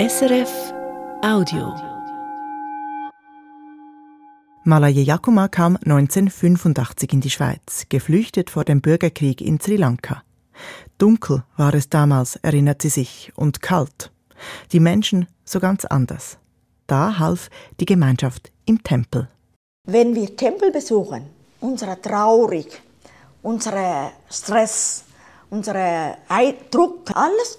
SRF Audio. Malaye Yakuma kam 1985 in die Schweiz, geflüchtet vor dem Bürgerkrieg in Sri Lanka. Dunkel war es damals, erinnert sie sich, und kalt. Die Menschen so ganz anders. Da half die Gemeinschaft im Tempel. Wenn wir Tempel besuchen, unsere Traurig, unsere Stress, unsere Druck, alles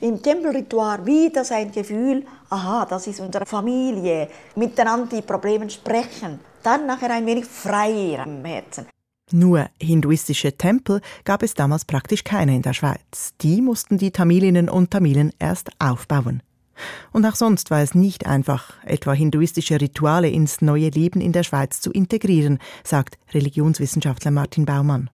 im Tempelritual wieder sein Gefühl, aha, das ist unsere Familie, miteinander die Probleme sprechen, dann nachher ein wenig freier im Herzen. Nur hinduistische Tempel gab es damals praktisch keine in der Schweiz. Die mussten die Tamilinnen und Tamilen erst aufbauen. Und auch sonst war es nicht einfach, etwa hinduistische Rituale ins neue Leben in der Schweiz zu integrieren, sagt Religionswissenschaftler Martin Baumann.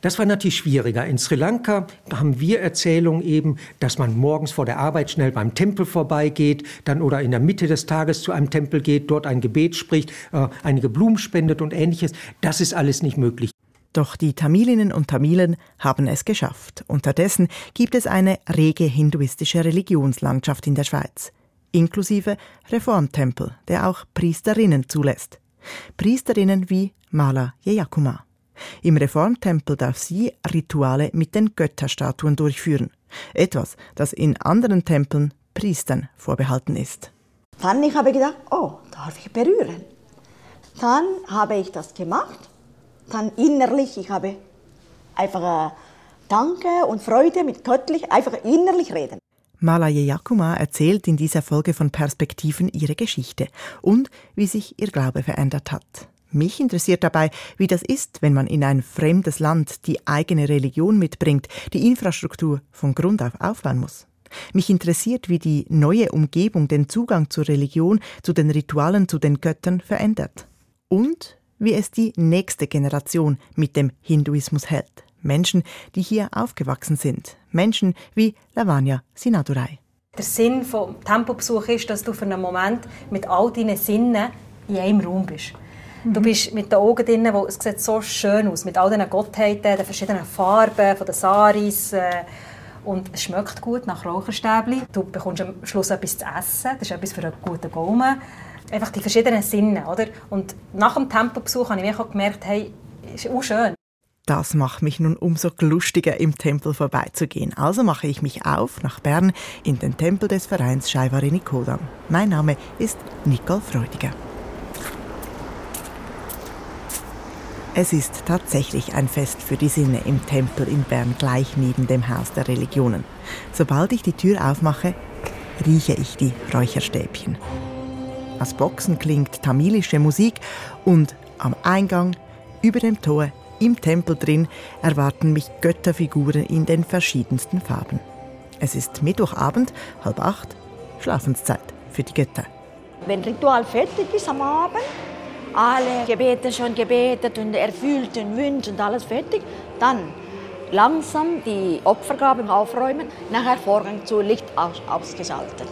Das war natürlich schwieriger. In Sri Lanka haben wir Erzählungen eben, dass man morgens vor der Arbeit schnell beim Tempel vorbeigeht, dann oder in der Mitte des Tages zu einem Tempel geht, dort ein Gebet spricht, äh, einige Blumen spendet und ähnliches. Das ist alles nicht möglich. Doch die Tamilinnen und Tamilen haben es geschafft. Unterdessen gibt es eine rege hinduistische Religionslandschaft in der Schweiz, inklusive Reformtempel, der auch Priesterinnen zulässt. Priesterinnen wie Mala Jeyakuma. Im Reformtempel darf sie Rituale mit den Götterstatuen durchführen. Etwas, das in anderen Tempeln Priestern vorbehalten ist. Dann ich habe gedacht, oh, darf ich berühren? Dann habe ich das gemacht. Dann innerlich, ich habe einfach äh, Danke und Freude mit göttlich, einfach innerlich reden. Malaye Yakuma erzählt in dieser Folge von Perspektiven ihre Geschichte und wie sich ihr Glaube verändert hat. Mich interessiert dabei, wie das ist, wenn man in ein fremdes Land die eigene Religion mitbringt, die Infrastruktur von Grund auf aufbauen muss. Mich interessiert, wie die neue Umgebung den Zugang zur Religion, zu den Ritualen, zu den Göttern verändert. Und wie es die nächste Generation mit dem Hinduismus hält. Menschen, die hier aufgewachsen sind. Menschen wie Lavanya Sinadurai. Der Sinn vom Tempobesuch ist, dass du für einen Moment mit all deinen Sinnen in einem Raum bist. Du mhm. bist mit den Augen drin, wo es sieht so schön aus, mit all diesen Gottheiten, den verschiedenen Farben, von den Saris. Äh, und es schmeckt gut nach Raucherstäbli. Du bekommst am Schluss etwas zu essen, das ist etwas für einen guten Gaumen. Einfach die verschiedenen Sinne, oder? Und nach dem Tempobesuch habe ich auch gemerkt, hey, ist auch schön. Das macht mich nun umso lustiger, im Tempel vorbeizugehen. Also mache ich mich auf nach Bern in den Tempel des Vereins Scheiwari Nikodam. Mein Name ist Nicole Freudiger. Es ist tatsächlich ein Fest für die Sinne im Tempel in Bern gleich neben dem Haus der Religionen. Sobald ich die Tür aufmache, rieche ich die Räucherstäbchen. Aus Boxen klingt tamilische Musik und am Eingang, über dem Tor, im Tempel drin erwarten mich Götterfiguren in den verschiedensten Farben. Es ist Mittwochabend, halb acht, Schlafenszeit für die Götter. Wenn Ritual fertig ist am Abend, alle Gebete schon gebetet und erfüllt und Wünsche und alles fertig, dann langsam die Opfergaben aufräumen, nachher Vorgang zu Licht aus, ausgeschaltet.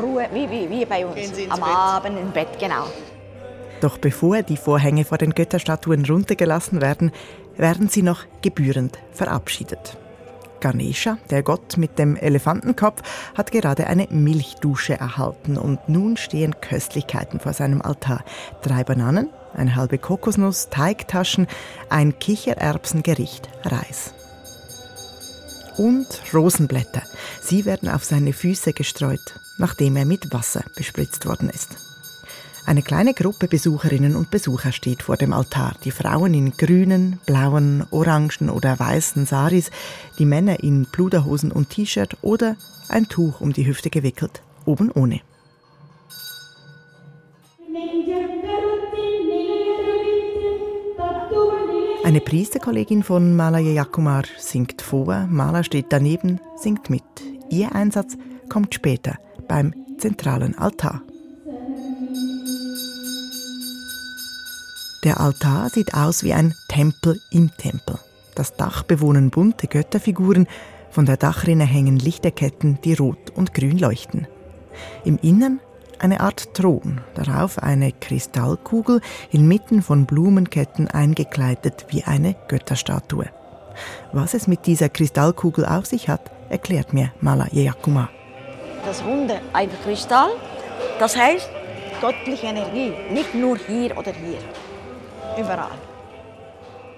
Ruhe, wie, wie, wie bei uns, am Bett. Abend im Bett, genau. Doch bevor die Vorhänge vor den Götterstatuen runtergelassen werden, werden sie noch gebührend verabschiedet. Ganesha, der Gott mit dem Elefantenkopf, hat gerade eine Milchdusche erhalten und nun stehen Köstlichkeiten vor seinem Altar. Drei Bananen, eine halbe Kokosnuss, Teigtaschen, ein Kichererbsengericht, Reis. Und Rosenblätter. Sie werden auf seine Füße gestreut, nachdem er mit Wasser bespritzt worden ist. Eine kleine Gruppe Besucherinnen und Besucher steht vor dem Altar. Die Frauen in grünen, blauen, orangen oder weißen Saris, die Männer in Pluderhosen und T-Shirt oder ein Tuch um die Hüfte gewickelt, oben ohne. Eine Priesterkollegin von Malaya Yakumar singt vor, Mala steht daneben, singt mit. Ihr Einsatz kommt später beim zentralen Altar. Der Altar sieht aus wie ein Tempel im Tempel. Das Dach bewohnen bunte Götterfiguren, von der Dachrinne hängen Lichterketten, die rot und grün leuchten. Im Innern eine Art Thron, darauf eine Kristallkugel, inmitten von Blumenketten eingekleidet wie eine Götterstatue. Was es mit dieser Kristallkugel auf sich hat, erklärt mir Mala Yakuma. das Runde ein Kristall. Das heißt göttliche Energie, nicht nur hier oder hier, überall.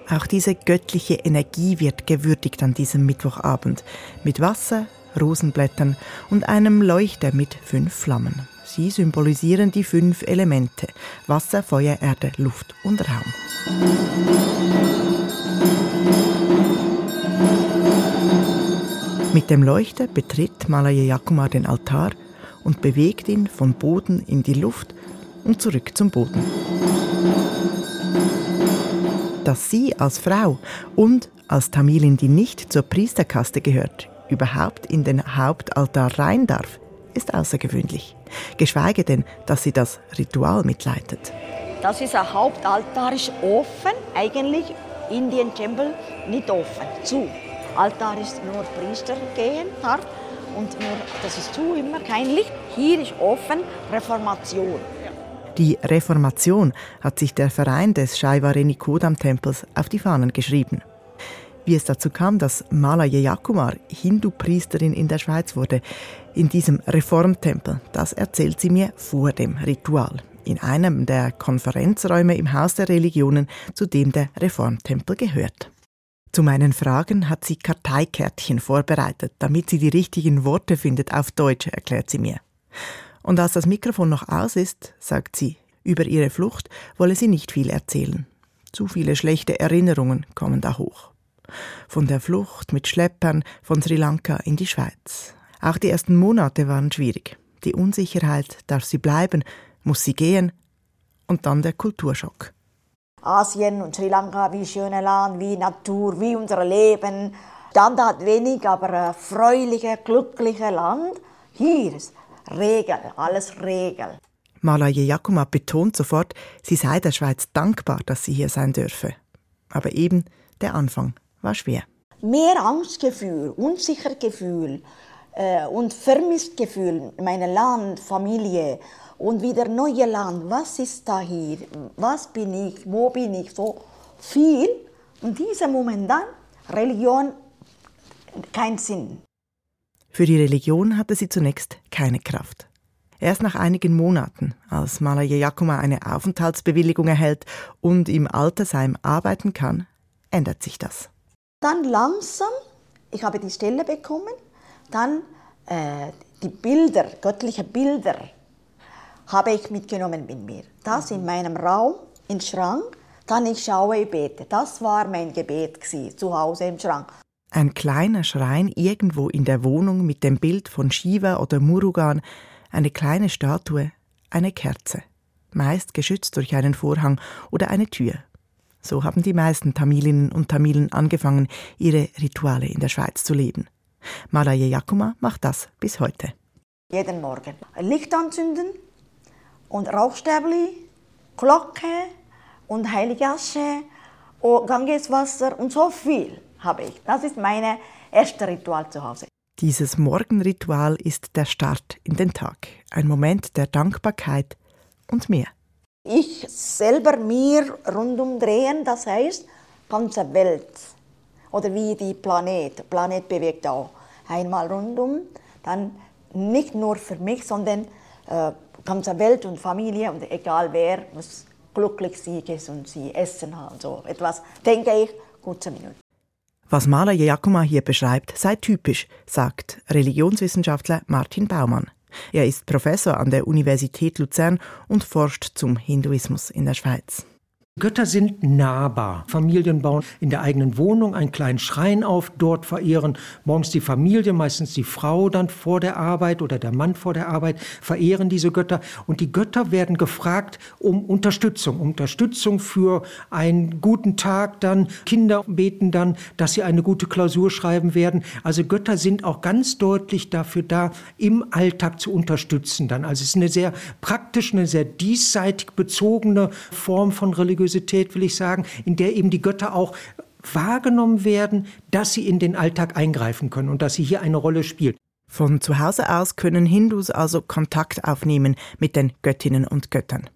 Auch diese göttliche Energie wird gewürdigt an diesem Mittwochabend mit Wasser, Rosenblättern und einem Leuchter mit fünf Flammen. Sie symbolisieren die fünf Elemente Wasser, Feuer, Erde, Luft und Raum. Mit dem Leuchter betritt Malaye Yakuma den Altar und bewegt ihn von Boden in die Luft und zurück zum Boden dass sie als Frau und als Tamilin, die nicht zur Priesterkaste gehört, überhaupt in den Hauptaltar rein darf, ist außergewöhnlich. Geschweige denn, dass sie das Ritual mitleitet. Das ist ein Hauptaltar, ist offen, eigentlich Indian Temple nicht offen, zu. Altar ist nur Priester gehen darf und nur, das ist zu immer, kein Licht. Hier ist offen, Reformation. Die Reformation hat sich der Verein des Shaivareni Kodam-Tempels auf die Fahnen geschrieben. Wie es dazu kam, dass Malaya Yakumar Hindu-Priesterin in der Schweiz wurde, in diesem Reformtempel, das erzählt sie mir vor dem Ritual, in einem der Konferenzräume im Haus der Religionen, zu dem der Reformtempel gehört. Zu meinen Fragen hat sie Karteikärtchen vorbereitet, damit sie die richtigen Worte findet auf Deutsch, erklärt sie mir. Und als das Mikrofon noch aus ist, sagt sie, über ihre Flucht wolle sie nicht viel erzählen. Zu viele schlechte Erinnerungen kommen da hoch. Von der Flucht mit Schleppern von Sri Lanka in die Schweiz. Auch die ersten Monate waren schwierig. Die Unsicherheit, darf sie bleiben, muss sie gehen und dann der Kulturschock. Asien und Sri Lanka, wie schöne Land, wie Natur, wie unser Leben. Standard wenig, aber erfreuliche, glückliche Land. Hier ist Regel, alles Regel. Malaye Jakuma betont sofort, sie sei der Schweiz dankbar, dass sie hier sein dürfe. Aber eben, der Anfang war schwer. Mehr Angstgefühl, Unsichergefühl äh, und Vermisstgefühl, meine Land, Familie und wieder neue Land. Was ist da hier? Was bin ich? Wo bin ich? So viel. Und dieser Moment dann, Religion, kein Sinn. Für die Religion hatte sie zunächst keine Kraft. Erst nach einigen Monaten, als Malaya Yakuma eine Aufenthaltsbewilligung erhält und im Altersheim arbeiten kann, ändert sich das. Dann langsam, ich habe die Stelle bekommen, dann äh, die Bilder, göttliche Bilder, habe ich mitgenommen mit mir. Das in meinem Raum, im Schrank, dann ich schaue, ich bete. Das war mein Gebet zu Hause im Schrank. Ein kleiner Schrein irgendwo in der Wohnung mit dem Bild von Shiva oder Murugan, eine kleine Statue, eine Kerze, meist geschützt durch einen Vorhang oder eine Tür. So haben die meisten Tamilinnen und Tamilen angefangen, ihre Rituale in der Schweiz zu leben. Malaye Yakuma macht das bis heute. Jeden Morgen Licht anzünden und Rauchstäbli, Glocke und Heilige Asche, Gangeswasser und so viel habe ich. Das ist mein erstes Ritual zu Hause. Dieses Morgenritual ist der Start in den Tag, ein Moment der Dankbarkeit und mehr. Ich selber mir rundum drehen, das heißt, ganze Welt oder wie die Planet, Planet bewegt auch einmal rundum, dann nicht nur für mich, sondern äh, ganze Welt und Familie und egal wer muss glücklich sein und sie essen haben, so etwas, denke ich, kurze Minute. Was Maler Jakuma hier beschreibt, sei typisch, sagt Religionswissenschaftler Martin Baumann. Er ist Professor an der Universität Luzern und forscht zum Hinduismus in der Schweiz. Götter sind nahbar. Familien bauen in der eigenen Wohnung einen kleinen Schrein auf, dort verehren morgens die Familie, meistens die Frau dann vor der Arbeit oder der Mann vor der Arbeit, verehren diese Götter. Und die Götter werden gefragt um Unterstützung, Unterstützung für einen guten Tag dann. Kinder beten dann, dass sie eine gute Klausur schreiben werden. Also Götter sind auch ganz deutlich dafür da, im Alltag zu unterstützen dann. Also es ist eine sehr praktische, eine sehr diesseitig bezogene Form von Religion Religiosität, will ich sagen, in der eben die Götter auch wahrgenommen werden, dass sie in den Alltag eingreifen können und dass sie hier eine Rolle spielt. Von zu Hause aus können Hindus also Kontakt aufnehmen mit den Göttinnen und Göttern.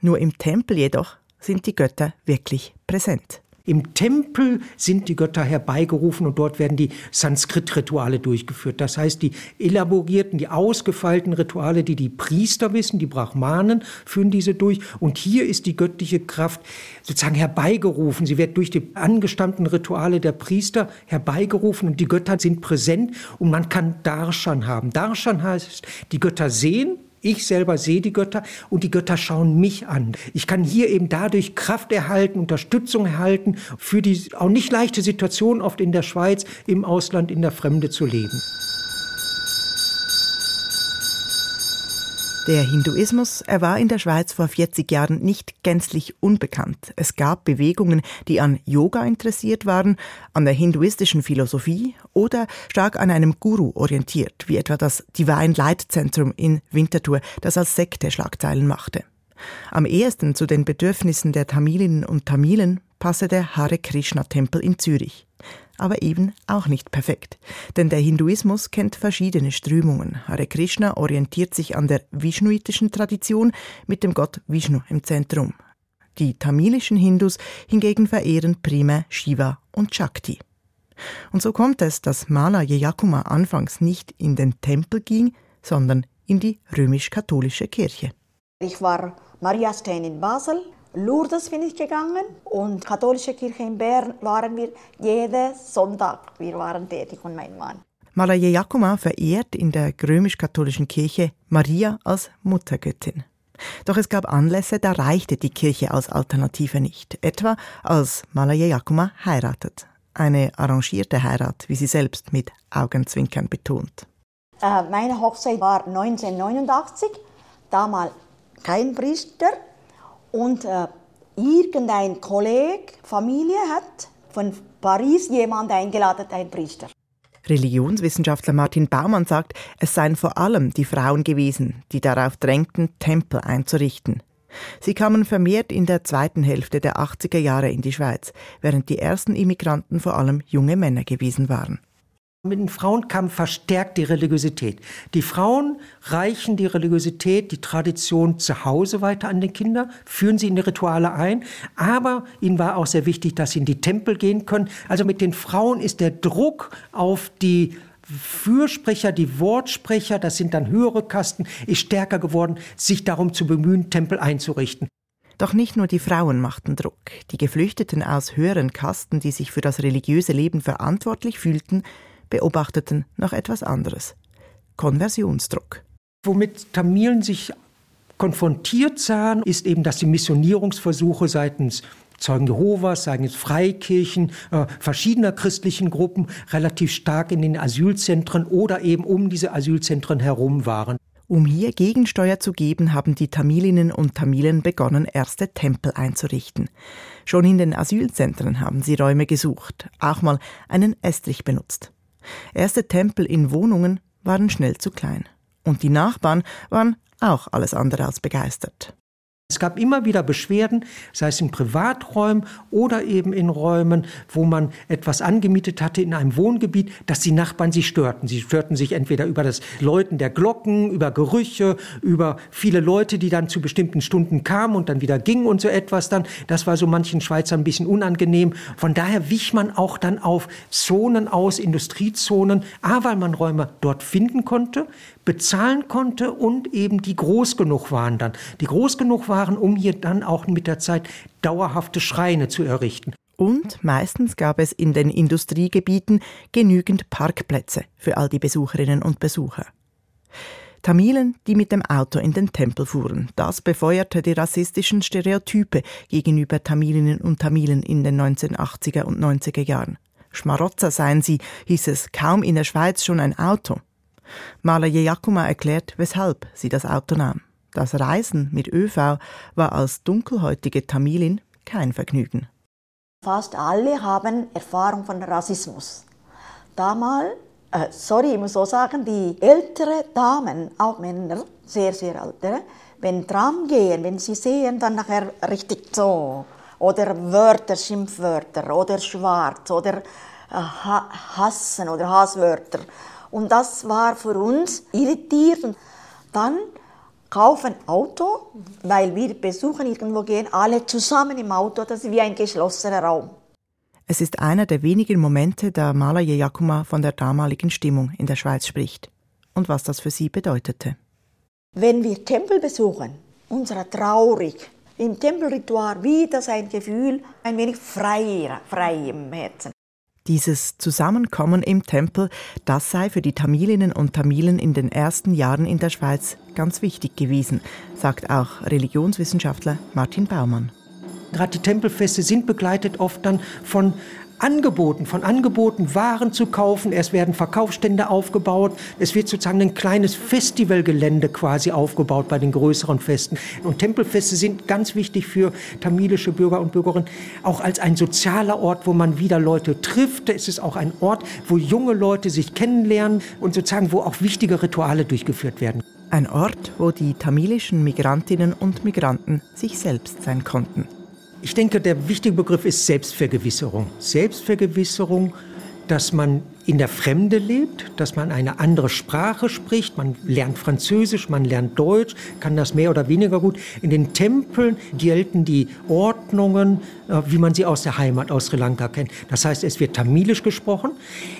Nur im Tempel jedoch sind die Götter wirklich präsent. Im Tempel sind die Götter herbeigerufen und dort werden die Sanskrit-Rituale durchgeführt. Das heißt, die elaborierten, die ausgefeilten Rituale, die die Priester wissen, die Brahmanen führen diese durch. Und hier ist die göttliche Kraft sozusagen herbeigerufen. Sie wird durch die angestammten Rituale der Priester herbeigerufen und die Götter sind präsent und man kann Darshan haben. Darshan heißt, die Götter sehen, ich selber sehe die Götter und die Götter schauen mich an. Ich kann hier eben dadurch Kraft erhalten, Unterstützung erhalten für die auch nicht leichte Situation oft in der Schweiz, im Ausland, in der Fremde zu leben. Der Hinduismus, er war in der Schweiz vor 40 Jahren nicht gänzlich unbekannt. Es gab Bewegungen, die an Yoga interessiert waren, an der hinduistischen Philosophie oder stark an einem Guru orientiert, wie etwa das Divine Light Zentrum in Winterthur, das als Sekte Schlagzeilen machte. Am ehesten zu den Bedürfnissen der Tamilinnen und Tamilen passe der Hare Krishna Tempel in Zürich aber eben auch nicht perfekt. Denn der Hinduismus kennt verschiedene Strömungen. Hare Krishna orientiert sich an der vishnuitischen Tradition mit dem Gott Vishnu im Zentrum. Die tamilischen Hindus hingegen verehren primär Shiva und Shakti. Und so kommt es, dass Mala Yeyakuma anfangs nicht in den Tempel ging, sondern in die römisch-katholische Kirche. Ich war Mariastein in Basel Lourdes bin ich gegangen und katholische Kirche in Bern waren wir jeden Sonntag. Wir waren tätig und mein Mann. Malaye Jakuma verehrt in der römisch-katholischen Kirche Maria als Muttergöttin. Doch es gab Anlässe, da reichte die Kirche als Alternative nicht. Etwa als Malaye Jakuma heiratet. Eine arrangierte Heirat, wie sie selbst mit Augenzwinkern betont. Äh, meine Hochzeit war 1989, damals kein Priester, und äh, irgendein Kollege, Familie hat von Paris jemand eingeladen, ein Priester. Religionswissenschaftler Martin Baumann sagt, es seien vor allem die Frauen gewesen, die darauf drängten, Tempel einzurichten. Sie kamen vermehrt in der zweiten Hälfte der 80er Jahre in die Schweiz, während die ersten Immigranten vor allem junge Männer gewesen waren. Mit den Frauen kam verstärkt die Religiosität. Die Frauen reichen die Religiosität, die Tradition zu Hause weiter an den Kinder, führen sie in die Rituale ein, aber ihnen war auch sehr wichtig, dass sie in die Tempel gehen können. Also mit den Frauen ist der Druck auf die Fürsprecher, die Wortsprecher, das sind dann höhere Kasten, ist stärker geworden, sich darum zu bemühen, Tempel einzurichten. Doch nicht nur die Frauen machten Druck. Die Geflüchteten aus höheren Kasten, die sich für das religiöse Leben verantwortlich fühlten, beobachteten noch etwas anderes. Konversionsdruck. Womit Tamilen sich konfrontiert sahen, ist eben, dass die Missionierungsversuche seitens Zeugen Jehovas, seitens Freikirchen, äh, verschiedener christlichen Gruppen relativ stark in den Asylzentren oder eben um diese Asylzentren herum waren. Um hier Gegensteuer zu geben, haben die Tamilinnen und Tamilen begonnen, erste Tempel einzurichten. Schon in den Asylzentren haben sie Räume gesucht, auch mal einen Estrich benutzt. Erste Tempel in Wohnungen waren schnell zu klein. Und die Nachbarn waren auch alles andere als begeistert. Es gab immer wieder Beschwerden, sei es in Privaträumen oder eben in Räumen, wo man etwas angemietet hatte in einem Wohngebiet, dass die Nachbarn sich störten. Sie störten sich entweder über das Läuten der Glocken, über Gerüche, über viele Leute, die dann zu bestimmten Stunden kamen und dann wieder gingen und so etwas dann. Das war so manchen Schweizern ein bisschen unangenehm. Von daher wich man auch dann auf Zonen aus, Industriezonen, A, weil man Räume dort finden konnte, bezahlen konnte und eben die groß genug waren dann. Die groß genug waren, um hier dann auch mit der Zeit dauerhafte Schreine zu errichten. Und meistens gab es in den Industriegebieten genügend Parkplätze für all die Besucherinnen und Besucher. Tamilen, die mit dem Auto in den Tempel fuhren. Das befeuerte die rassistischen Stereotype gegenüber Tamilinnen und Tamilen in den 1980er und 90er Jahren. Schmarotzer seien sie, hieß es, kaum in der Schweiz schon ein Auto. Malaye Yakuma erklärt, weshalb sie das Auto nahm. Das Reisen mit ÖV war als dunkelhäutige Tamilin kein Vergnügen. Fast alle haben Erfahrung von Rassismus. Damals, äh, sorry, ich muss so sagen, die ältere Damen, auch Männer, sehr, sehr ältere, wenn Tram gehen, wenn sie sehen, dann nachher richtig so, oder Wörter, Schimpfwörter, oder schwarz, oder äh, hassen oder Hasswörter, und das war für uns irritierend. Dann kaufen Auto, weil wir besuchen irgendwo gehen, alle zusammen im Auto, das ist wie ein geschlossener Raum. Es ist einer der wenigen Momente, da Malaye Yakuma von der damaligen Stimmung in der Schweiz spricht und was das für sie bedeutete. Wenn wir Tempel besuchen, unserer traurig, im Tempelritual wieder sein Gefühl ein wenig freier, frei im Herzen. Dieses Zusammenkommen im Tempel, das sei für die Tamilinnen und Tamilen in den ersten Jahren in der Schweiz ganz wichtig gewesen, sagt auch Religionswissenschaftler Martin Baumann. Gerade die Tempelfeste sind begleitet oft dann von Angeboten, von Angeboten, Waren zu kaufen. Es werden Verkaufsstände aufgebaut. Es wird sozusagen ein kleines Festivalgelände quasi aufgebaut bei den größeren Festen. Und Tempelfeste sind ganz wichtig für tamilische Bürger und Bürgerinnen, auch als ein sozialer Ort, wo man wieder Leute trifft. Es ist auch ein Ort, wo junge Leute sich kennenlernen und sozusagen, wo auch wichtige Rituale durchgeführt werden. Ein Ort, wo die tamilischen Migrantinnen und Migranten sich selbst sein konnten. Ich denke, der wichtige Begriff ist Selbstvergewisserung. Selbstvergewisserung, dass man in der Fremde lebt, dass man eine andere Sprache spricht, man lernt Französisch, man lernt Deutsch, kann das mehr oder weniger gut. In den Tempeln gelten die Ordnungen, äh, wie man sie aus der Heimat, aus Sri Lanka kennt. Das heißt, es wird Tamilisch gesprochen.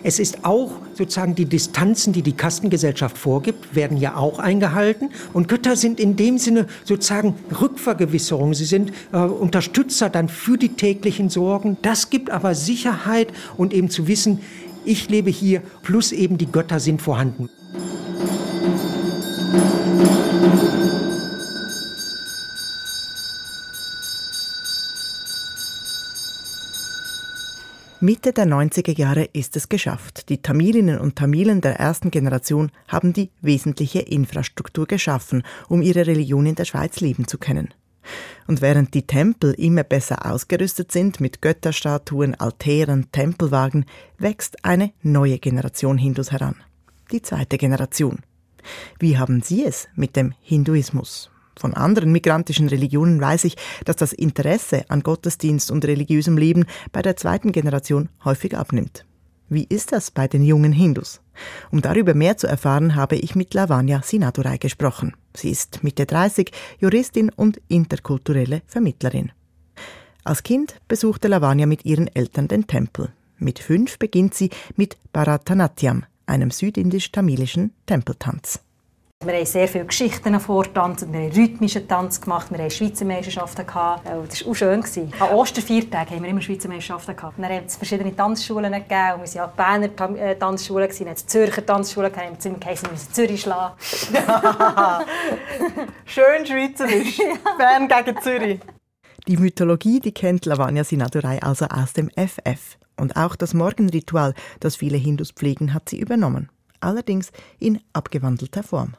Es ist auch sozusagen die Distanzen, die die Kastengesellschaft vorgibt, werden ja auch eingehalten. Und Götter sind in dem Sinne sozusagen Rückvergewisserung. Sie sind äh, Unterstützer dann für die täglichen Sorgen. Das gibt aber Sicherheit und eben zu wissen, ich lebe hier, plus eben die Götter sind vorhanden. Mitte der 90er Jahre ist es geschafft. Die Tamilinnen und Tamilen der ersten Generation haben die wesentliche Infrastruktur geschaffen, um ihre Religion in der Schweiz leben zu können. Und während die Tempel immer besser ausgerüstet sind mit Götterstatuen, Altären, Tempelwagen, wächst eine neue Generation Hindus heran. Die zweite Generation. Wie haben Sie es mit dem Hinduismus? Von anderen migrantischen Religionen weiß ich, dass das Interesse an Gottesdienst und religiösem Leben bei der zweiten Generation häufig abnimmt. Wie ist das bei den jungen Hindus? Um darüber mehr zu erfahren, habe ich mit Lavanya Sinadurai gesprochen. Sie ist Mitte 30, Juristin und interkulturelle Vermittlerin. Als Kind besuchte Lavanya mit ihren Eltern den Tempel. Mit fünf beginnt sie mit Bharatanatyam, einem südindisch-tamilischen Tempeltanz. Wir haben sehr viele Geschichten vortanzt, wir haben rhythmischen Tanz gemacht, wir haben Schweizer Meisterschaften gehabt. Das war auch schön. An Osterviertagen haben wir immer Schweizer Meisterschaften gehabt. Dann hat es verschiedene Tanzschulen gegeben. Und wir waren ja Berner äh, Tanzschulen, dann hat es Zürcher Tanzschulen gegeben. Haben wir geheißen, wir müssen Zürich schlagen. Schön schweizerisch. Bern gegen Zürich. Die Mythologie, die kennt Lavanya Sinadurai also aus dem FF. Und auch das Morgenritual, das viele Hindus pflegen, hat sie übernommen. Allerdings in abgewandelter Form.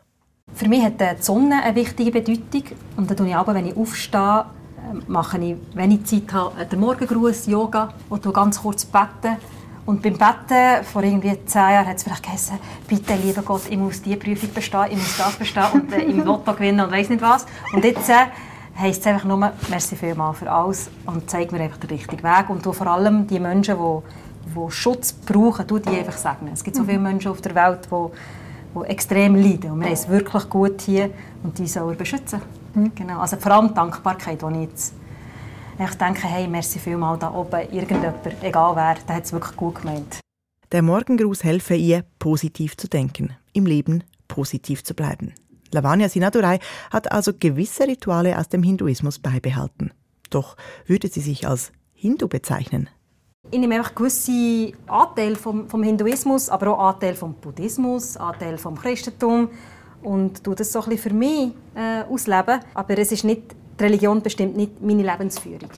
Für mich hat die Sonne eine wichtige Bedeutung. Und dann tue ich aber, wenn ich aufstehe, ähm, mache ich, wenn ich Zeit habe, den Morgengruß, Yoga und ganz kurz beten. Und beim Betten, vor irgendwie zehn Jahren, hat es vielleicht geheißen, bitte, lieber Gott, ich muss diese Prüfung bestehen, ich muss das bestehen und äh, im Lotto gewinnen und weiß nicht was. Und jetzt äh, heisst es einfach nur, merci vielmals für alles und zeig mir einfach den richtigen Weg. Und vor allem die Menschen, die, die Schutz brauchen, die einfach segnen. Es gibt so viele Menschen auf der Welt, die die extrem leiden. Und wir haben es wirklich gut hier und die soll er beschützen. Mhm. Genau. Also vor allem Dankbarkeit, die ich jetzt ich denke, hey, merci vielmal da oben, irgendjemand, egal wer, der hat es wirklich gut gemeint. Der Morgengruß helfe ihr, positiv zu denken, im Leben positiv zu bleiben. Lavanya Sinadurai hat also gewisse Rituale aus dem Hinduismus beibehalten. Doch würde sie sich als Hindu bezeichnen? Ich nehme einfach gewisse Anteile vom, vom Hinduismus, aber auch Anteile vom Buddhismus, Anteile vom Christentum und tue das so ein bisschen für mich äh, ausleben. Aber es ist nicht, die Religion bestimmt nicht meine Lebensführung.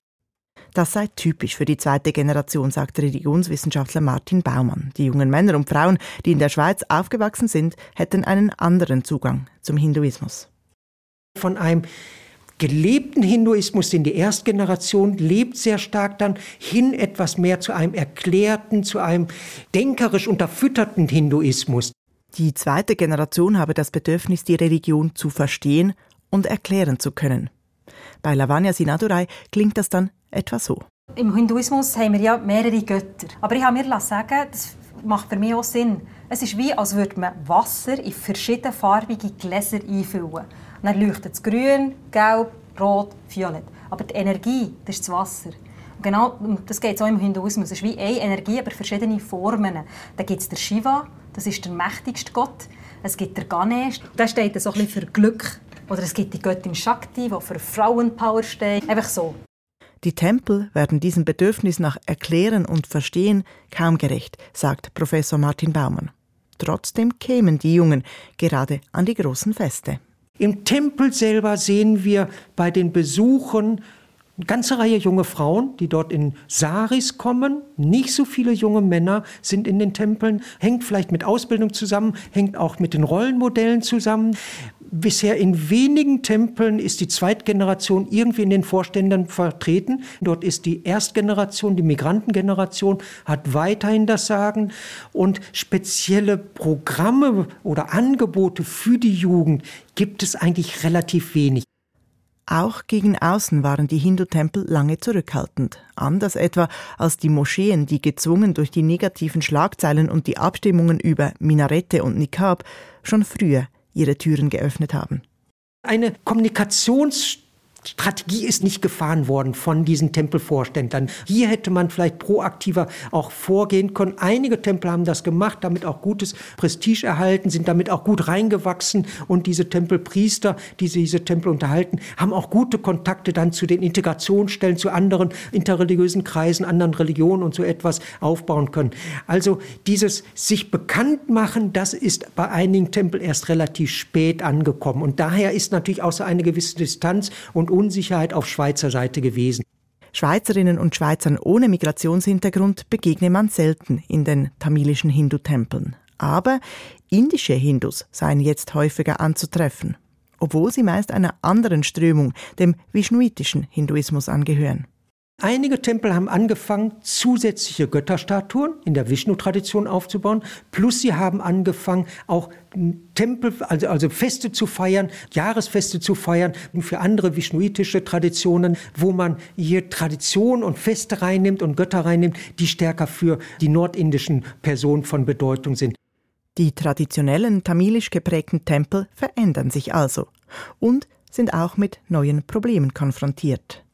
Das sei typisch für die zweite Generation, sagt Religionswissenschaftler Martin Baumann. Die jungen Männer und Frauen, die in der Schweiz aufgewachsen sind, hätten einen anderen Zugang zum Hinduismus. Von einem gelebten Hinduismus, den die Erstgeneration lebt sehr stark dann, hin etwas mehr zu einem erklärten, zu einem denkerisch unterfütterten Hinduismus. Die zweite Generation habe das Bedürfnis, die Religion zu verstehen und erklären zu können. Bei Lavanya Sinadurai klingt das dann etwa so. Im Hinduismus haben wir ja mehrere Götter. Aber ich habe mir sagen, das macht für mich auch Sinn. Es ist wie, als würde man Wasser in verschiedenfarbige Gläser einfüllen. Und dann leuchtet es grün, gelb, rot, violett. Aber die Energie, das ist das Wasser. Und genau das geht so im Hinduismus. Es ist wie eine Energie, aber verschiedene Formen. Da gibt es den Shiva, das ist der mächtigste Gott. Es gibt den Ganesh, der steht so ein für Glück. Oder es gibt die Göttin Shakti, die für Frauenpower steht. Einfach so. Die Tempel werden diesem Bedürfnis nach Erklären und Verstehen kaum gerecht, sagt Professor Martin Baumann. Trotzdem kämen die Jungen gerade an die großen Feste. Im Tempel selber sehen wir bei den Besuchen eine ganze Reihe junge Frauen, die dort in Saris kommen. Nicht so viele junge Männer sind in den Tempeln. Hängt vielleicht mit Ausbildung zusammen, hängt auch mit den Rollenmodellen zusammen. Bisher in wenigen Tempeln ist die Zweitgeneration irgendwie in den Vorständen vertreten. Dort ist die Erstgeneration, die Migrantengeneration, hat weiterhin das Sagen. Und spezielle Programme oder Angebote für die Jugend gibt es eigentlich relativ wenig. Auch gegen außen waren die Hindu-Tempel lange zurückhaltend. Anders etwa als die Moscheen, die gezwungen durch die negativen Schlagzeilen und die Abstimmungen über Minarette und Nikab schon früher ihre Türen geöffnet haben. Eine Kommunikations Strategie ist nicht gefahren worden von diesen Tempelvorständern. Hier hätte man vielleicht proaktiver auch vorgehen können. Einige Tempel haben das gemacht, damit auch gutes Prestige erhalten, sind damit auch gut reingewachsen und diese Tempelpriester, die diese Tempel unterhalten, haben auch gute Kontakte dann zu den Integrationsstellen, zu anderen interreligiösen Kreisen, anderen Religionen und so etwas aufbauen können. Also dieses sich bekannt machen, das ist bei einigen Tempeln erst relativ spät angekommen und daher ist natürlich auch so eine gewisse Distanz und Unsicherheit auf Schweizer Seite gewesen. Schweizerinnen und Schweizern ohne Migrationshintergrund begegne man selten in den tamilischen Hindu-Tempeln. Aber indische Hindus seien jetzt häufiger anzutreffen, obwohl sie meist einer anderen Strömung, dem vishnuitischen Hinduismus, angehören. Einige Tempel haben angefangen, zusätzliche Götterstatuen in der Vishnu-Tradition aufzubauen, plus sie haben angefangen, auch Tempel, also, also Feste zu feiern, Jahresfeste zu feiern für andere vishnuitische Traditionen, wo man hier Tradition und Feste reinnimmt und Götter reinnimmt, die stärker für die nordindischen Personen von Bedeutung sind. Die traditionellen tamilisch geprägten Tempel verändern sich also und sind auch mit neuen Problemen konfrontiert.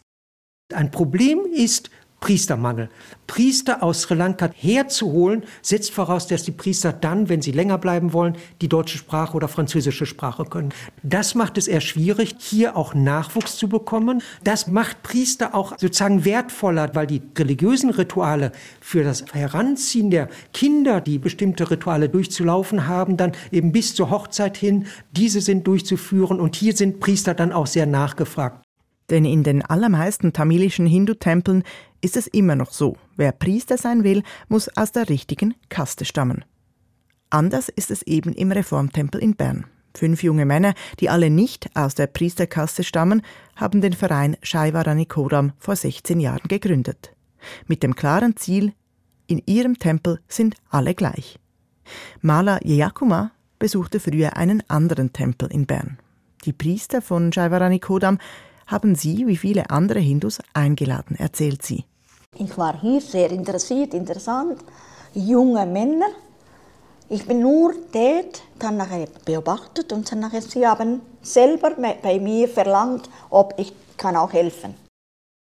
Ein Problem ist Priestermangel. Priester aus Sri Lanka herzuholen, setzt voraus, dass die Priester dann, wenn sie länger bleiben wollen, die deutsche Sprache oder französische Sprache können. Das macht es eher schwierig, hier auch Nachwuchs zu bekommen. Das macht Priester auch sozusagen wertvoller, weil die religiösen Rituale für das Heranziehen der Kinder, die bestimmte Rituale durchzulaufen haben, dann eben bis zur Hochzeit hin, diese sind durchzuführen und hier sind Priester dann auch sehr nachgefragt. Denn in den allermeisten tamilischen Hindu-Tempeln ist es immer noch so, wer Priester sein will, muss aus der richtigen Kaste stammen. Anders ist es eben im Reformtempel in Bern. Fünf junge Männer, die alle nicht aus der Priesterkaste stammen, haben den Verein Shaivarani Kodam vor 16 Jahren gegründet. Mit dem klaren Ziel, in ihrem Tempel sind alle gleich. Mala Yeyakuma besuchte früher einen anderen Tempel in Bern. Die Priester von Shaivarani Kodam haben sie, wie viele andere Hindus, eingeladen, erzählt sie. Ich war hier sehr interessiert, interessant, junge Männer. Ich bin nur dort, dann nachher beobachtet und dann nachher, sie haben selber bei mir verlangt, ob ich kann auch helfen.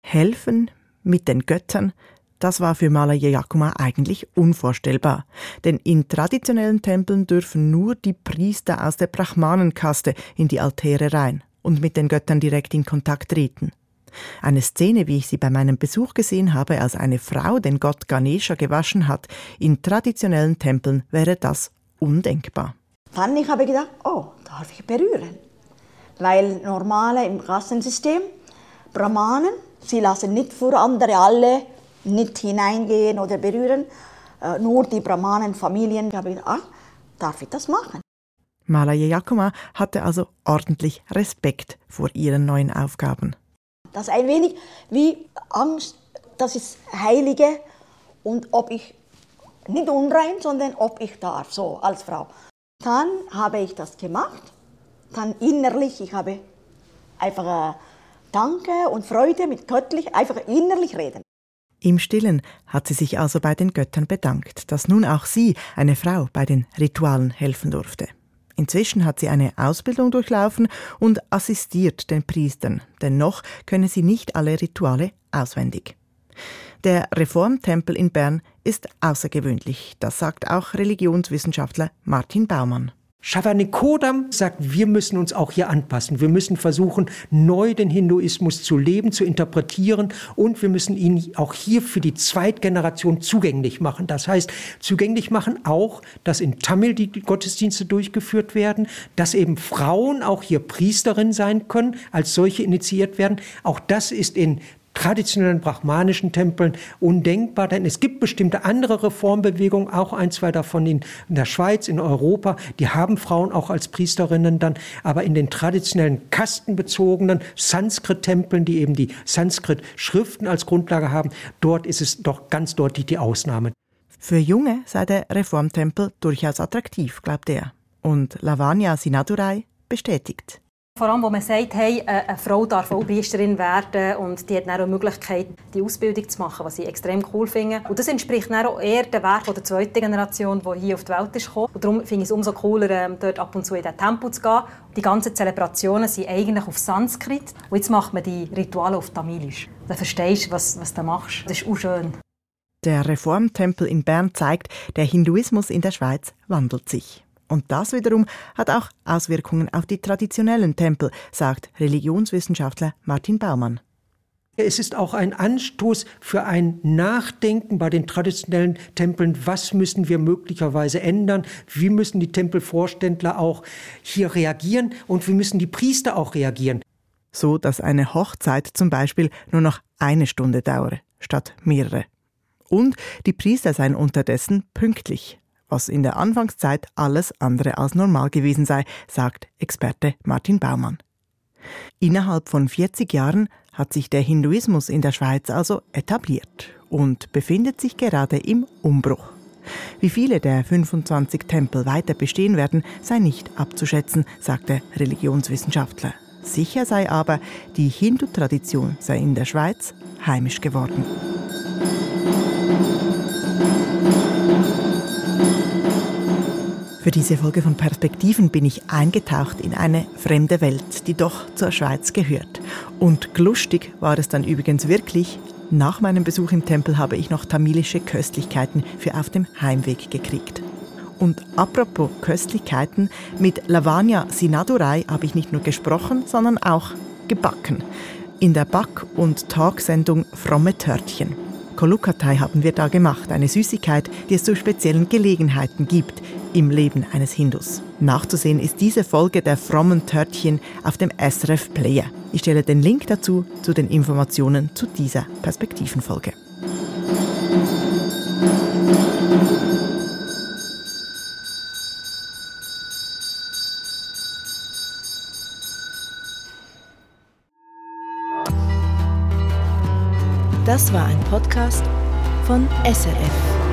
Helfen mit den Göttern, das war für Malaya Yakuma eigentlich unvorstellbar. Denn in traditionellen Tempeln dürfen nur die Priester aus der Brahmanenkaste in die Altäre rein und mit den Göttern direkt in Kontakt treten. Eine Szene, wie ich sie bei meinem Besuch gesehen habe, als eine Frau den Gott Ganesha gewaschen hat, in traditionellen Tempeln wäre das undenkbar. Dann ich habe gedacht, oh, darf ich berühren? Weil normale im Kassensystem, Brahmanen, sie lassen nicht für andere alle nicht hineingehen oder berühren, äh, nur die Brahmanen-Familien. Ich habe gedacht, ah, darf ich das machen? Malaya Yakuma hatte also ordentlich Respekt vor ihren neuen Aufgaben. Das ist ein wenig wie Angst, das ist Heilige und ob ich nicht unrein, sondern ob ich darf, so als Frau. Dann habe ich das gemacht, dann innerlich, ich habe einfach äh, Danke und Freude mit göttlich, einfach innerlich reden. Im Stillen hat sie sich also bei den Göttern bedankt, dass nun auch sie, eine Frau, bei den Ritualen helfen durfte. Inzwischen hat sie eine Ausbildung durchlaufen und assistiert den Priestern, denn noch könne sie nicht alle Rituale auswendig. Der Reformtempel in Bern ist außergewöhnlich. Das sagt auch Religionswissenschaftler Martin Baumann. Shavanikodam sagt, wir müssen uns auch hier anpassen. Wir müssen versuchen, neu den Hinduismus zu leben, zu interpretieren und wir müssen ihn auch hier für die Zweitgeneration zugänglich machen. Das heißt, zugänglich machen auch, dass in Tamil die Gottesdienste durchgeführt werden, dass eben Frauen auch hier Priesterin sein können, als solche initiiert werden. Auch das ist in traditionellen brahmanischen Tempeln undenkbar, denn es gibt bestimmte andere Reformbewegungen, auch ein, zwei davon in, in, der Schweiz, in Europa, die haben Frauen auch als Priesterinnen dann, aber in den traditionellen kastenbezogenen Sanskrit-Tempeln, die eben die Sanskrit-Schriften als Grundlage haben, dort ist es doch ganz deutlich die Ausnahme. Für Junge sei der Reformtempel durchaus attraktiv, glaubt er. Und Lavanya Sinadurai bestätigt. Vor allem, wo man sagt, hey, äh, eine Frau darf auch Priesterin werden und die hat dann auch die Möglichkeit, die Ausbildung zu machen, was ich extrem cool finde. Und das entspricht dann auch eher dem Werk der zweiten Generation, die hier auf die Welt ist gekommen. Und darum finde ich es umso cooler, ähm, dort ab und zu in den Tempel zu gehen. Die ganzen Zelebrationen sind eigentlich auf Sanskrit und jetzt macht man die Rituale auf Tamilisch. Dann verstehst du, was, was du machst. Das ist auch schön. Der Reformtempel in Bern zeigt, der Hinduismus in der Schweiz wandelt sich. Und das wiederum hat auch Auswirkungen auf die traditionellen Tempel, sagt Religionswissenschaftler Martin Baumann. Es ist auch ein Anstoß für ein Nachdenken bei den traditionellen Tempeln. Was müssen wir möglicherweise ändern? Wie müssen die Tempelvorständler auch hier reagieren? Und wie müssen die Priester auch reagieren? So, dass eine Hochzeit zum Beispiel nur noch eine Stunde dauere, statt mehrere. Und die Priester seien unterdessen pünktlich was in der Anfangszeit alles andere als normal gewesen sei, sagt Experte Martin Baumann. Innerhalb von 40 Jahren hat sich der Hinduismus in der Schweiz also etabliert und befindet sich gerade im Umbruch. Wie viele der 25 Tempel weiter bestehen werden, sei nicht abzuschätzen, sagt der Religionswissenschaftler. Sicher sei aber, die Hindu-Tradition sei in der Schweiz heimisch geworden. Für diese Folge von Perspektiven bin ich eingetaucht in eine fremde Welt, die doch zur Schweiz gehört. Und lustig war es dann übrigens wirklich. Nach meinem Besuch im Tempel habe ich noch tamilische Köstlichkeiten für auf dem Heimweg gekriegt. Und apropos Köstlichkeiten, mit Lavanya Sinadurai habe ich nicht nur gesprochen, sondern auch gebacken. In der Back- und Talksendung Fromme Törtchen. Kolukatai haben wir da gemacht, eine Süßigkeit, die es zu speziellen Gelegenheiten gibt im Leben eines Hindus. Nachzusehen ist diese Folge der frommen Törtchen auf dem SRF Player. Ich stelle den Link dazu zu den Informationen zu dieser Perspektivenfolge. Das war ein Podcast von SRF.